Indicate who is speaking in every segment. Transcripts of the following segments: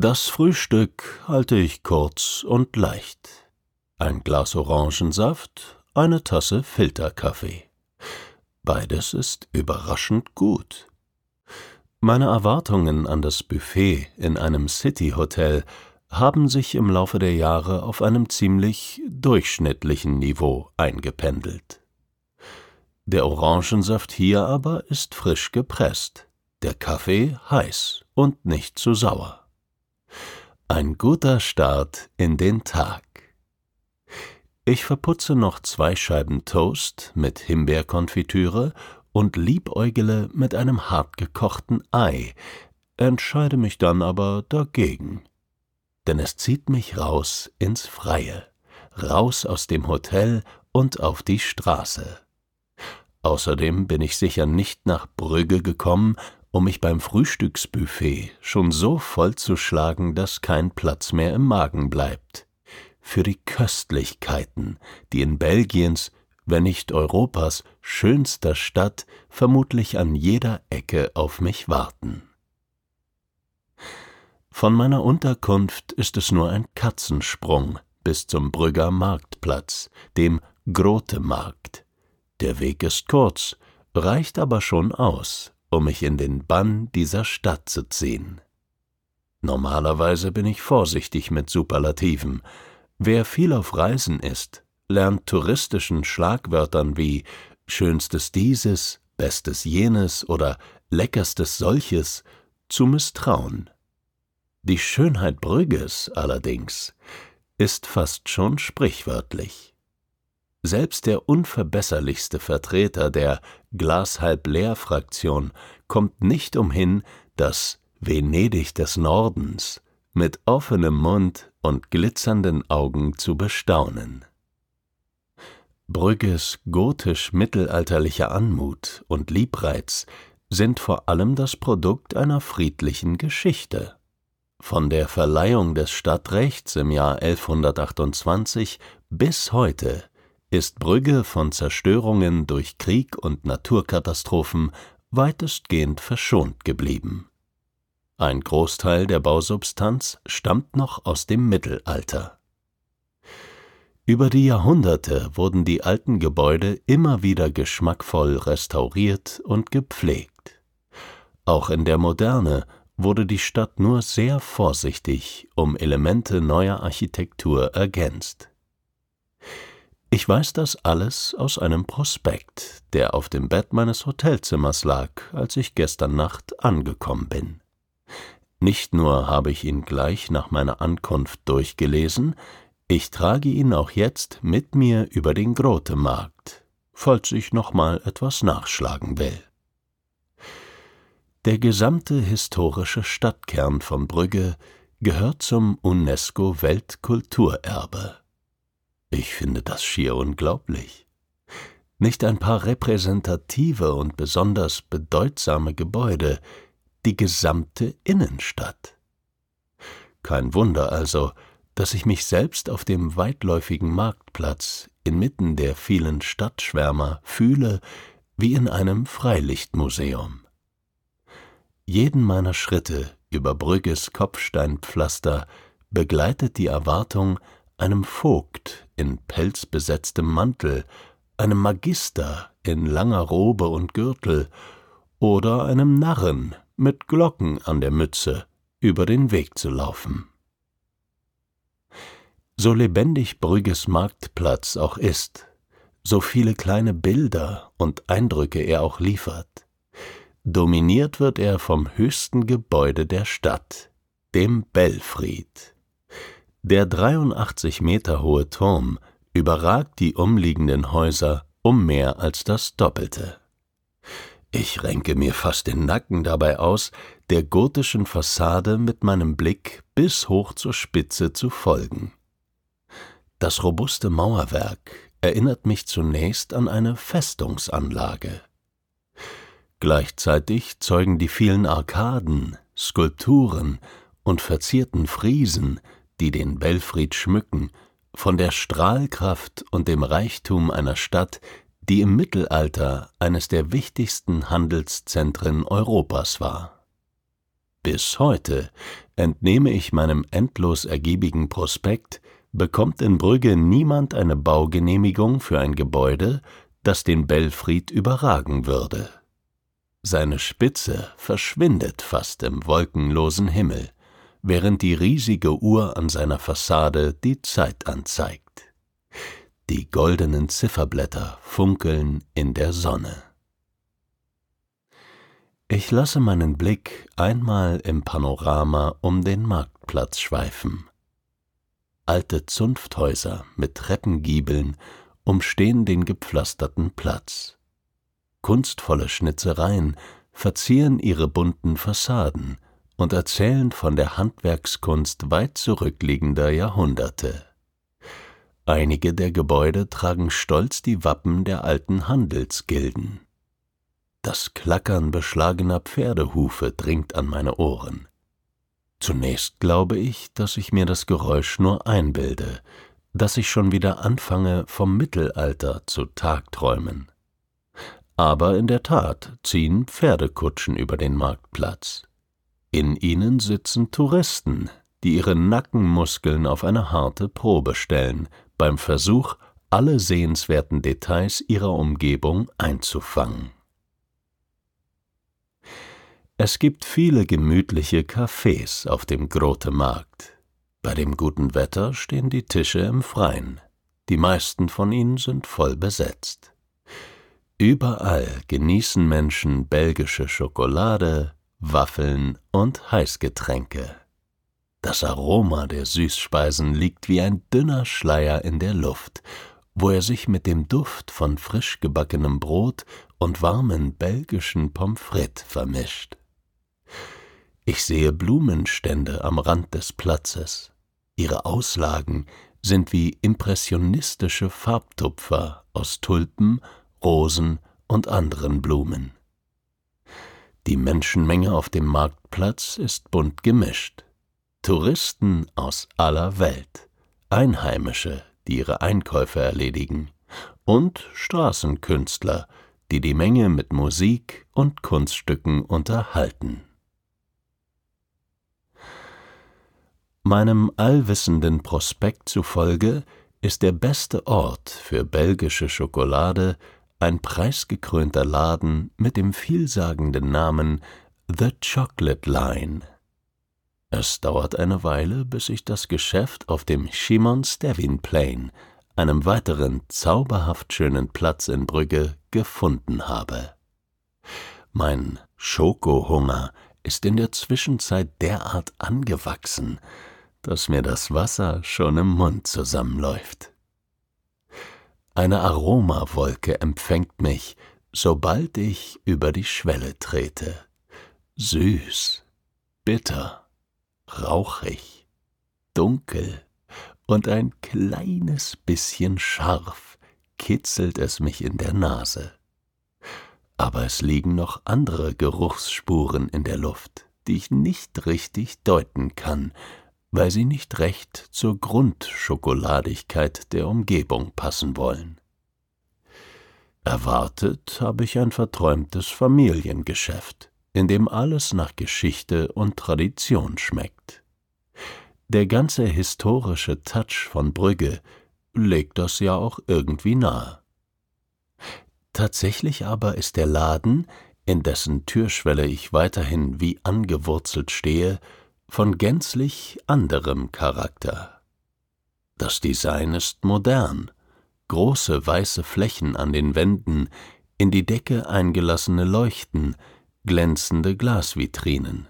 Speaker 1: Das Frühstück halte ich kurz und leicht. Ein Glas Orangensaft, eine Tasse Filterkaffee. Beides ist überraschend gut. Meine Erwartungen an das Buffet in einem City-Hotel haben sich im Laufe der Jahre auf einem ziemlich durchschnittlichen Niveau eingependelt. Der Orangensaft hier aber ist frisch gepresst, der Kaffee heiß und nicht zu sauer. Ein guter Start in den Tag. Ich verputze noch zwei Scheiben Toast mit Himbeerkonfitüre und liebäugele mit einem hartgekochten Ei, entscheide mich dann aber dagegen. Denn es zieht mich raus ins Freie, raus aus dem Hotel und auf die Straße. Außerdem bin ich sicher nicht nach Brügge gekommen, um mich beim Frühstücksbuffet schon so vollzuschlagen, dass kein Platz mehr im Magen bleibt. Für die Köstlichkeiten, die in Belgiens, wenn nicht Europas schönster Stadt vermutlich an jeder Ecke auf mich warten. Von meiner Unterkunft ist es nur ein Katzensprung bis zum Brügger Marktplatz, dem Grote Markt. Der Weg ist kurz, reicht aber schon aus, um mich in den Bann dieser Stadt zu ziehen. Normalerweise bin ich vorsichtig mit Superlativen. Wer viel auf Reisen ist, lernt touristischen Schlagwörtern wie schönstes dieses, bestes jenes oder leckerstes solches zu misstrauen. Die Schönheit Brügges allerdings ist fast schon sprichwörtlich. Selbst der unverbesserlichste Vertreter der Glas halb leer Fraktion kommt nicht umhin, das Venedig des Nordens mit offenem Mund und glitzernden Augen zu bestaunen. Brügges gotisch-mittelalterlicher Anmut und Liebreiz sind vor allem das Produkt einer friedlichen Geschichte. Von der Verleihung des Stadtrechts im Jahr 1128 bis heute ist Brügge von Zerstörungen durch Krieg und Naturkatastrophen weitestgehend verschont geblieben. Ein Großteil der Bausubstanz stammt noch aus dem Mittelalter. Über die Jahrhunderte wurden die alten Gebäude immer wieder geschmackvoll restauriert und gepflegt. Auch in der Moderne wurde die Stadt nur sehr vorsichtig um Elemente neuer Architektur ergänzt. Ich weiß das alles aus einem Prospekt, der auf dem Bett meines Hotelzimmers lag, als ich gestern Nacht angekommen bin. Nicht nur habe ich ihn gleich nach meiner Ankunft durchgelesen, ich trage ihn auch jetzt mit mir über den Grotemarkt, falls ich noch mal etwas nachschlagen will. Der gesamte historische Stadtkern von Brügge gehört zum UNESCO Weltkulturerbe. Ich finde das schier unglaublich. Nicht ein paar repräsentative und besonders bedeutsame Gebäude, die gesamte Innenstadt. Kein Wunder also, dass ich mich selbst auf dem weitläufigen Marktplatz inmitten der vielen Stadtschwärmer fühle wie in einem Freilichtmuseum. Jeden meiner Schritte über Brügges Kopfsteinpflaster begleitet die Erwartung, einem Vogt in pelzbesetztem Mantel, einem Magister in langer Robe und Gürtel oder einem Narren mit Glocken an der Mütze über den Weg zu laufen. So lebendig Brügges Marktplatz auch ist, so viele kleine Bilder und Eindrücke er auch liefert, dominiert wird er vom höchsten Gebäude der Stadt, dem Belfried. Der 83 Meter hohe Turm überragt die umliegenden Häuser um mehr als das Doppelte. Ich renke mir fast den Nacken dabei aus, der gotischen Fassade mit meinem Blick bis hoch zur Spitze zu folgen. Das robuste Mauerwerk erinnert mich zunächst an eine Festungsanlage. Gleichzeitig zeugen die vielen Arkaden, Skulpturen und verzierten Friesen, die den Belfried schmücken, von der Strahlkraft und dem Reichtum einer Stadt, die im Mittelalter eines der wichtigsten Handelszentren Europas war. Bis heute, entnehme ich meinem endlos ergiebigen Prospekt, bekommt in Brügge niemand eine Baugenehmigung für ein Gebäude, das den Belfried überragen würde. Seine Spitze verschwindet fast im wolkenlosen Himmel, während die riesige Uhr an seiner Fassade die Zeit anzeigt. Die goldenen Zifferblätter funkeln in der Sonne. Ich lasse meinen Blick einmal im Panorama um den Marktplatz schweifen. Alte Zunfthäuser mit Treppengiebeln umstehen den gepflasterten Platz kunstvolle Schnitzereien verzieren ihre bunten Fassaden und erzählen von der Handwerkskunst weit zurückliegender Jahrhunderte. Einige der Gebäude tragen stolz die Wappen der alten Handelsgilden. Das Klackern beschlagener Pferdehufe dringt an meine Ohren. Zunächst glaube ich, dass ich mir das Geräusch nur einbilde, dass ich schon wieder anfange, vom Mittelalter zu tagträumen. Aber in der Tat ziehen Pferdekutschen über den Marktplatz. In ihnen sitzen Touristen, die ihre Nackenmuskeln auf eine harte Probe stellen, beim Versuch, alle sehenswerten Details ihrer Umgebung einzufangen. Es gibt viele gemütliche Cafés auf dem Grote Markt. Bei dem guten Wetter stehen die Tische im Freien. Die meisten von ihnen sind voll besetzt. Überall genießen Menschen belgische Schokolade, Waffeln und Heißgetränke. Das Aroma der Süßspeisen liegt wie ein dünner Schleier in der Luft, wo er sich mit dem Duft von frisch gebackenem Brot und warmen belgischen Pommes frites vermischt. Ich sehe Blumenstände am Rand des Platzes. Ihre Auslagen sind wie impressionistische Farbtupfer aus Tulpen Rosen und anderen Blumen. Die Menschenmenge auf dem Marktplatz ist bunt gemischt. Touristen aus aller Welt, Einheimische, die ihre Einkäufe erledigen, und Straßenkünstler, die die Menge mit Musik und Kunststücken unterhalten. Meinem allwissenden Prospekt zufolge ist der beste Ort für belgische Schokolade ein preisgekrönter Laden mit dem vielsagenden Namen The Chocolate Line. Es dauert eine Weile, bis ich das Geschäft auf dem Shimon Stevin Plain, einem weiteren zauberhaft schönen Platz in Brügge, gefunden habe. Mein Schokohunger ist in der Zwischenzeit derart angewachsen, dass mir das Wasser schon im Mund zusammenläuft. Eine Aromawolke empfängt mich, sobald ich über die Schwelle trete. Süß, bitter, rauchig, dunkel und ein kleines bisschen scharf kitzelt es mich in der Nase. Aber es liegen noch andere Geruchsspuren in der Luft, die ich nicht richtig deuten kann, weil sie nicht recht zur Grundschokoladigkeit der Umgebung passen wollen. Erwartet habe ich ein verträumtes Familiengeschäft, in dem alles nach Geschichte und Tradition schmeckt. Der ganze historische Touch von Brügge legt das ja auch irgendwie nahe. Tatsächlich aber ist der Laden, in dessen Türschwelle ich weiterhin wie angewurzelt stehe, von gänzlich anderem Charakter. Das Design ist modern, große weiße Flächen an den Wänden, in die Decke eingelassene Leuchten, glänzende Glasvitrinen.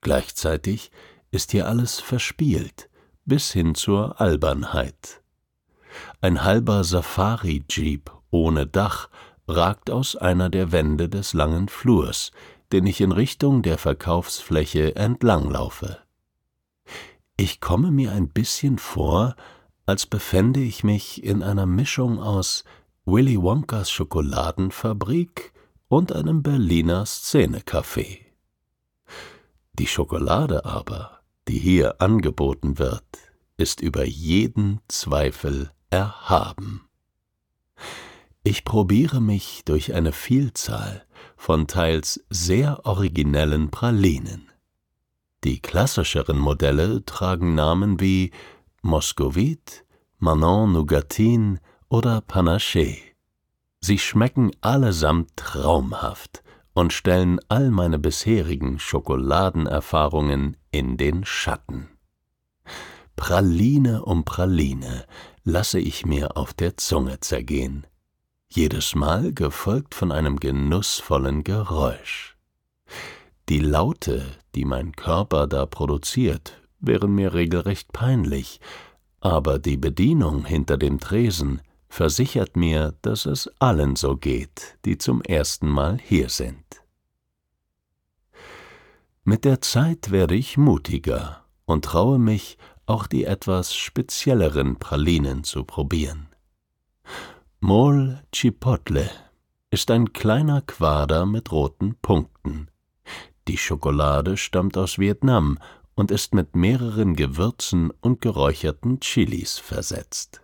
Speaker 1: Gleichzeitig ist hier alles verspielt, bis hin zur Albernheit. Ein halber Safari-Jeep ohne Dach ragt aus einer der Wände des langen Flurs, den ich in Richtung der Verkaufsfläche entlanglaufe. Ich komme mir ein bisschen vor, als befände ich mich in einer Mischung aus Willy Wonkas Schokoladenfabrik und einem Berliner Szenecafé. Die Schokolade aber, die hier angeboten wird, ist über jeden Zweifel erhaben. Ich probiere mich durch eine Vielzahl von teils sehr originellen Pralinen. Die klassischeren Modelle tragen Namen wie Moscovite, Manon Nougatine oder Panaché. Sie schmecken allesamt traumhaft und stellen all meine bisherigen Schokoladenerfahrungen in den Schatten. Praline um Praline lasse ich mir auf der Zunge zergehen, jedes Mal gefolgt von einem genussvollen Geräusch. Die Laute, die mein Körper da produziert, wären mir regelrecht peinlich, aber die Bedienung hinter dem Tresen versichert mir, dass es allen so geht, die zum ersten Mal hier sind. Mit der Zeit werde ich mutiger und traue mich, auch die etwas spezielleren Pralinen zu probieren. Mol Chipotle ist ein kleiner Quader mit roten Punkten. Die Schokolade stammt aus Vietnam und ist mit mehreren Gewürzen und geräucherten Chilis versetzt.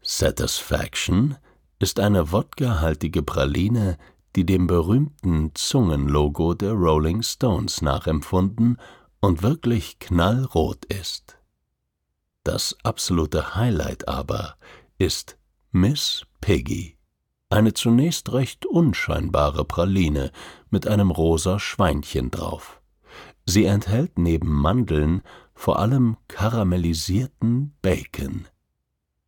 Speaker 1: Satisfaction ist eine wodkahaltige Praline, die dem berühmten Zungenlogo der Rolling Stones nachempfunden und wirklich knallrot ist. Das absolute Highlight aber ist Miss Piggy, eine zunächst recht unscheinbare Praline mit einem rosa Schweinchen drauf. Sie enthält neben Mandeln vor allem karamellisierten Bacon.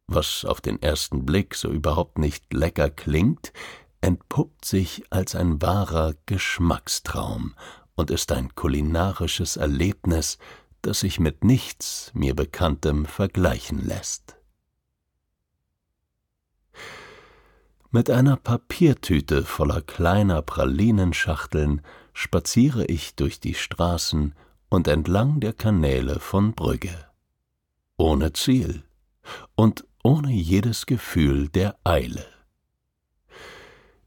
Speaker 1: Was auf den ersten Blick so überhaupt nicht lecker klingt, entpuppt sich als ein wahrer Geschmackstraum und ist ein kulinarisches Erlebnis, das sich mit nichts mir Bekanntem vergleichen lässt. Mit einer Papiertüte voller kleiner Pralinenschachteln spaziere ich durch die Straßen und entlang der Kanäle von Brügge. Ohne Ziel und ohne jedes Gefühl der Eile.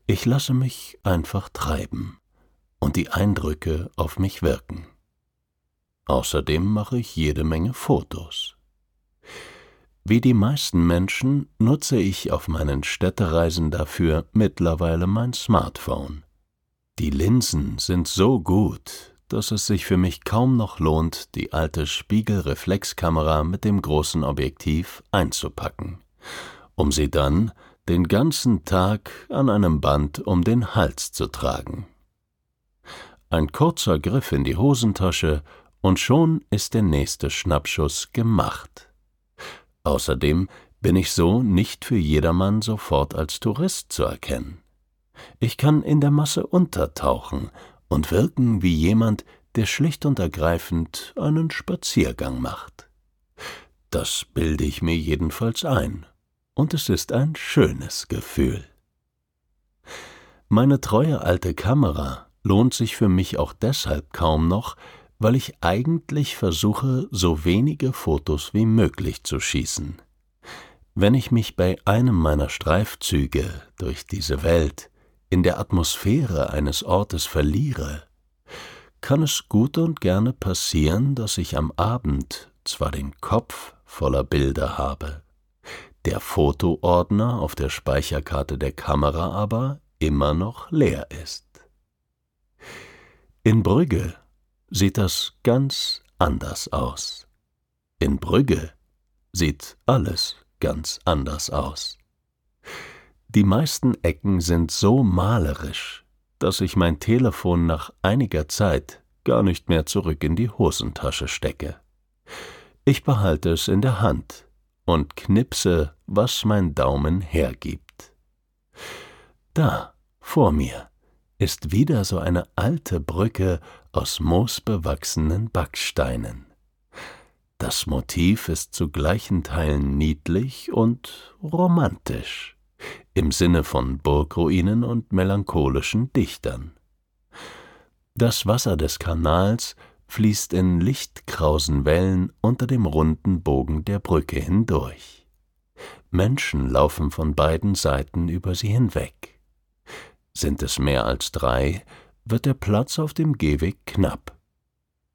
Speaker 1: Ich lasse mich einfach treiben und die Eindrücke auf mich wirken. Außerdem mache ich jede Menge Fotos. Wie die meisten Menschen nutze ich auf meinen Städtereisen dafür mittlerweile mein Smartphone. Die Linsen sind so gut, dass es sich für mich kaum noch lohnt, die alte Spiegelreflexkamera mit dem großen Objektiv einzupacken, um sie dann den ganzen Tag an einem Band um den Hals zu tragen. Ein kurzer Griff in die Hosentasche und schon ist der nächste Schnappschuss gemacht. Außerdem bin ich so nicht für jedermann sofort als Tourist zu erkennen. Ich kann in der Masse untertauchen und wirken wie jemand, der schlicht und ergreifend einen Spaziergang macht. Das bilde ich mir jedenfalls ein, und es ist ein schönes Gefühl. Meine treue alte Kamera lohnt sich für mich auch deshalb kaum noch, weil ich eigentlich versuche, so wenige Fotos wie möglich zu schießen. Wenn ich mich bei einem meiner Streifzüge durch diese Welt in der Atmosphäre eines Ortes verliere, kann es gut und gerne passieren, dass ich am Abend zwar den Kopf voller Bilder habe, der Fotoordner auf der Speicherkarte der Kamera aber immer noch leer ist. In Brügge sieht das ganz anders aus. In Brügge sieht alles ganz anders aus. Die meisten Ecken sind so malerisch, dass ich mein Telefon nach einiger Zeit gar nicht mehr zurück in die Hosentasche stecke. Ich behalte es in der Hand und knipse, was mein Daumen hergibt. Da, vor mir, ist wieder so eine alte Brücke aus moosbewachsenen Backsteinen. Das Motiv ist zu gleichen Teilen niedlich und romantisch, im Sinne von Burgruinen und melancholischen Dichtern. Das Wasser des Kanals fließt in lichtkrausen Wellen unter dem runden Bogen der Brücke hindurch. Menschen laufen von beiden Seiten über sie hinweg. Sind es mehr als drei, wird der Platz auf dem Gehweg knapp.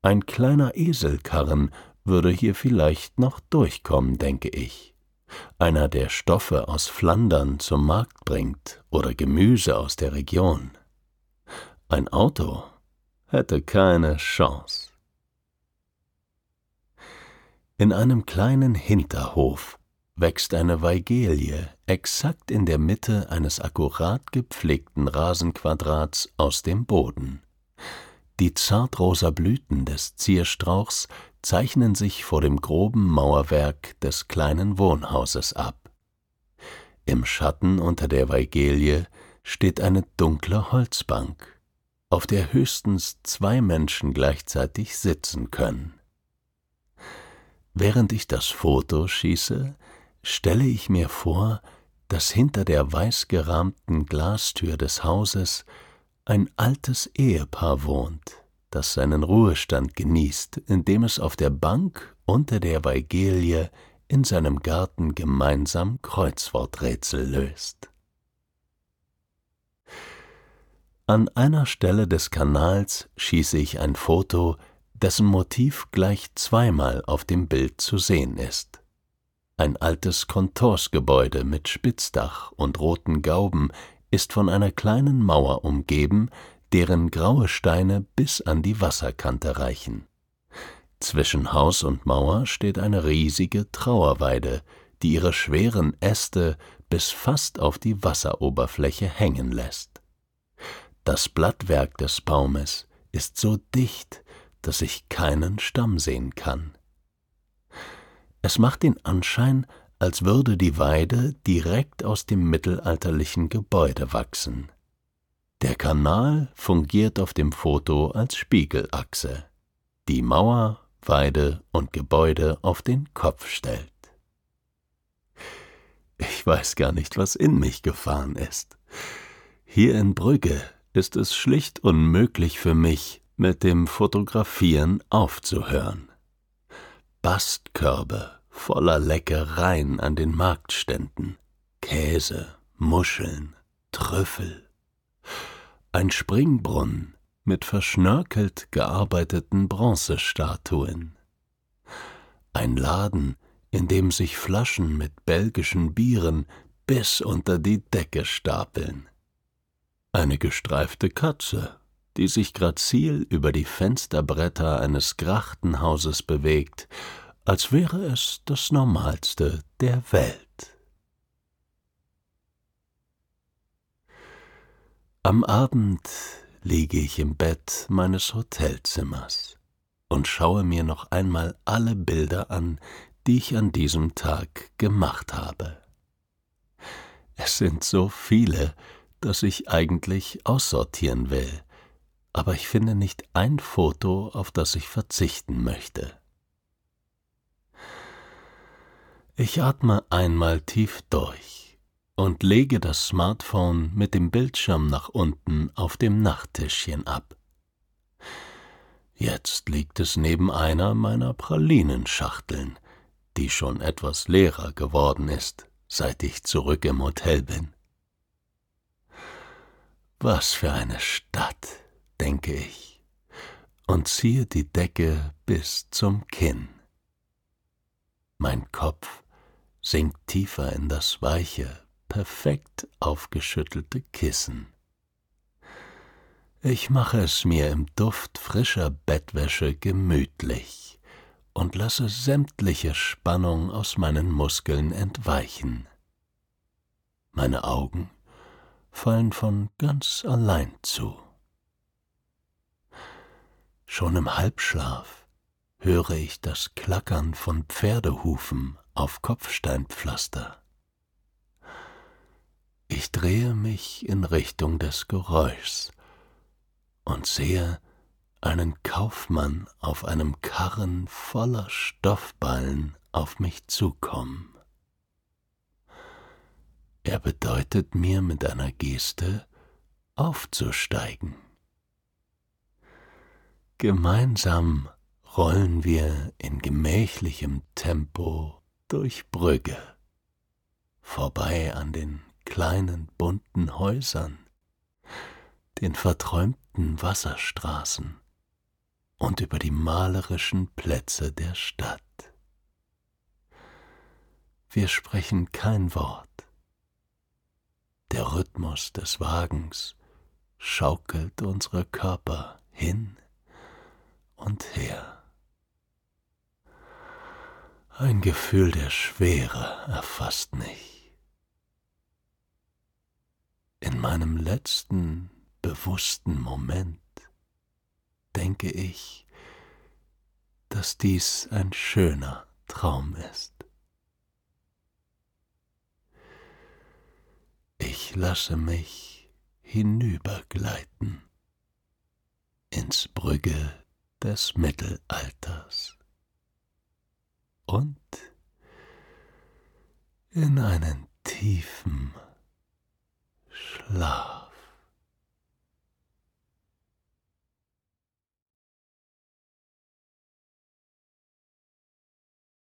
Speaker 1: Ein kleiner Eselkarren würde hier vielleicht noch durchkommen, denke ich. Einer, der Stoffe aus Flandern zum Markt bringt oder Gemüse aus der Region. Ein Auto hätte keine Chance. In einem kleinen Hinterhof wächst eine Weigelie exakt in der Mitte eines akkurat gepflegten Rasenquadrats aus dem Boden. Die zartrosa Blüten des Zierstrauchs zeichnen sich vor dem groben Mauerwerk des kleinen Wohnhauses ab. Im Schatten unter der Weigelie steht eine dunkle Holzbank, auf der höchstens zwei Menschen gleichzeitig sitzen können. Während ich das Foto schieße, stelle ich mir vor, dass hinter der weiß gerahmten Glastür des Hauses ein altes Ehepaar wohnt, das seinen Ruhestand genießt, indem es auf der Bank unter der Weigelie in seinem Garten gemeinsam Kreuzworträtsel löst. An einer Stelle des Kanals schieße ich ein Foto, dessen Motiv gleich zweimal auf dem Bild zu sehen ist. Ein altes Kontorsgebäude mit Spitzdach und roten Gauben ist von einer kleinen Mauer umgeben, deren graue Steine bis an die Wasserkante reichen. Zwischen Haus und Mauer steht eine riesige Trauerweide, die ihre schweren Äste bis fast auf die Wasseroberfläche hängen lässt. Das Blattwerk des Baumes ist so dicht, dass ich keinen Stamm sehen kann. Es macht den Anschein, als würde die Weide direkt aus dem mittelalterlichen Gebäude wachsen. Der Kanal fungiert auf dem Foto als Spiegelachse, die Mauer, Weide und Gebäude auf den Kopf stellt. Ich weiß gar nicht, was in mich gefahren ist. Hier in Brügge ist es schlicht unmöglich für mich, mit dem Fotografieren aufzuhören. Bastkörbe voller Leckereien an den Marktständen, Käse, Muscheln, Trüffel, ein Springbrunnen mit verschnörkelt gearbeiteten Bronzestatuen, ein Laden, in dem sich Flaschen mit belgischen Bieren bis unter die Decke stapeln, eine gestreifte Katze die sich grazil über die Fensterbretter eines Grachtenhauses bewegt, als wäre es das Normalste der Welt. Am Abend liege ich im Bett meines Hotelzimmers und schaue mir noch einmal alle Bilder an, die ich an diesem Tag gemacht habe. Es sind so viele, dass ich eigentlich aussortieren will, aber ich finde nicht ein Foto, auf das ich verzichten möchte. Ich atme einmal tief durch und lege das Smartphone mit dem Bildschirm nach unten auf dem Nachttischchen ab. Jetzt liegt es neben einer meiner Pralinenschachteln, die schon etwas leerer geworden ist, seit ich zurück im Hotel bin. Was für eine Stadt! Denke ich. und ziehe die Decke bis zum Kinn. Mein Kopf sinkt tiefer in das weiche, perfekt aufgeschüttelte Kissen. Ich mache es mir im Duft frischer Bettwäsche gemütlich und lasse sämtliche Spannung aus meinen Muskeln entweichen. Meine Augen fallen von ganz allein zu. Schon im Halbschlaf höre ich das Klackern von Pferdehufen auf Kopfsteinpflaster. Ich drehe mich in Richtung des Geräuschs und sehe einen Kaufmann auf einem Karren voller Stoffballen auf mich zukommen. Er bedeutet mir mit einer Geste, aufzusteigen. Gemeinsam rollen wir in gemächlichem Tempo durch Brügge, vorbei an den kleinen bunten Häusern, den verträumten Wasserstraßen und über die malerischen Plätze der Stadt. Wir sprechen kein Wort. Der Rhythmus des Wagens schaukelt unsere Körper hin und her. Ein Gefühl der Schwere erfasst mich. In meinem letzten bewussten Moment denke ich, dass dies ein schöner Traum ist. Ich lasse mich hinübergleiten ins Brügge des Mittelalters und in einen tiefen Schlaf.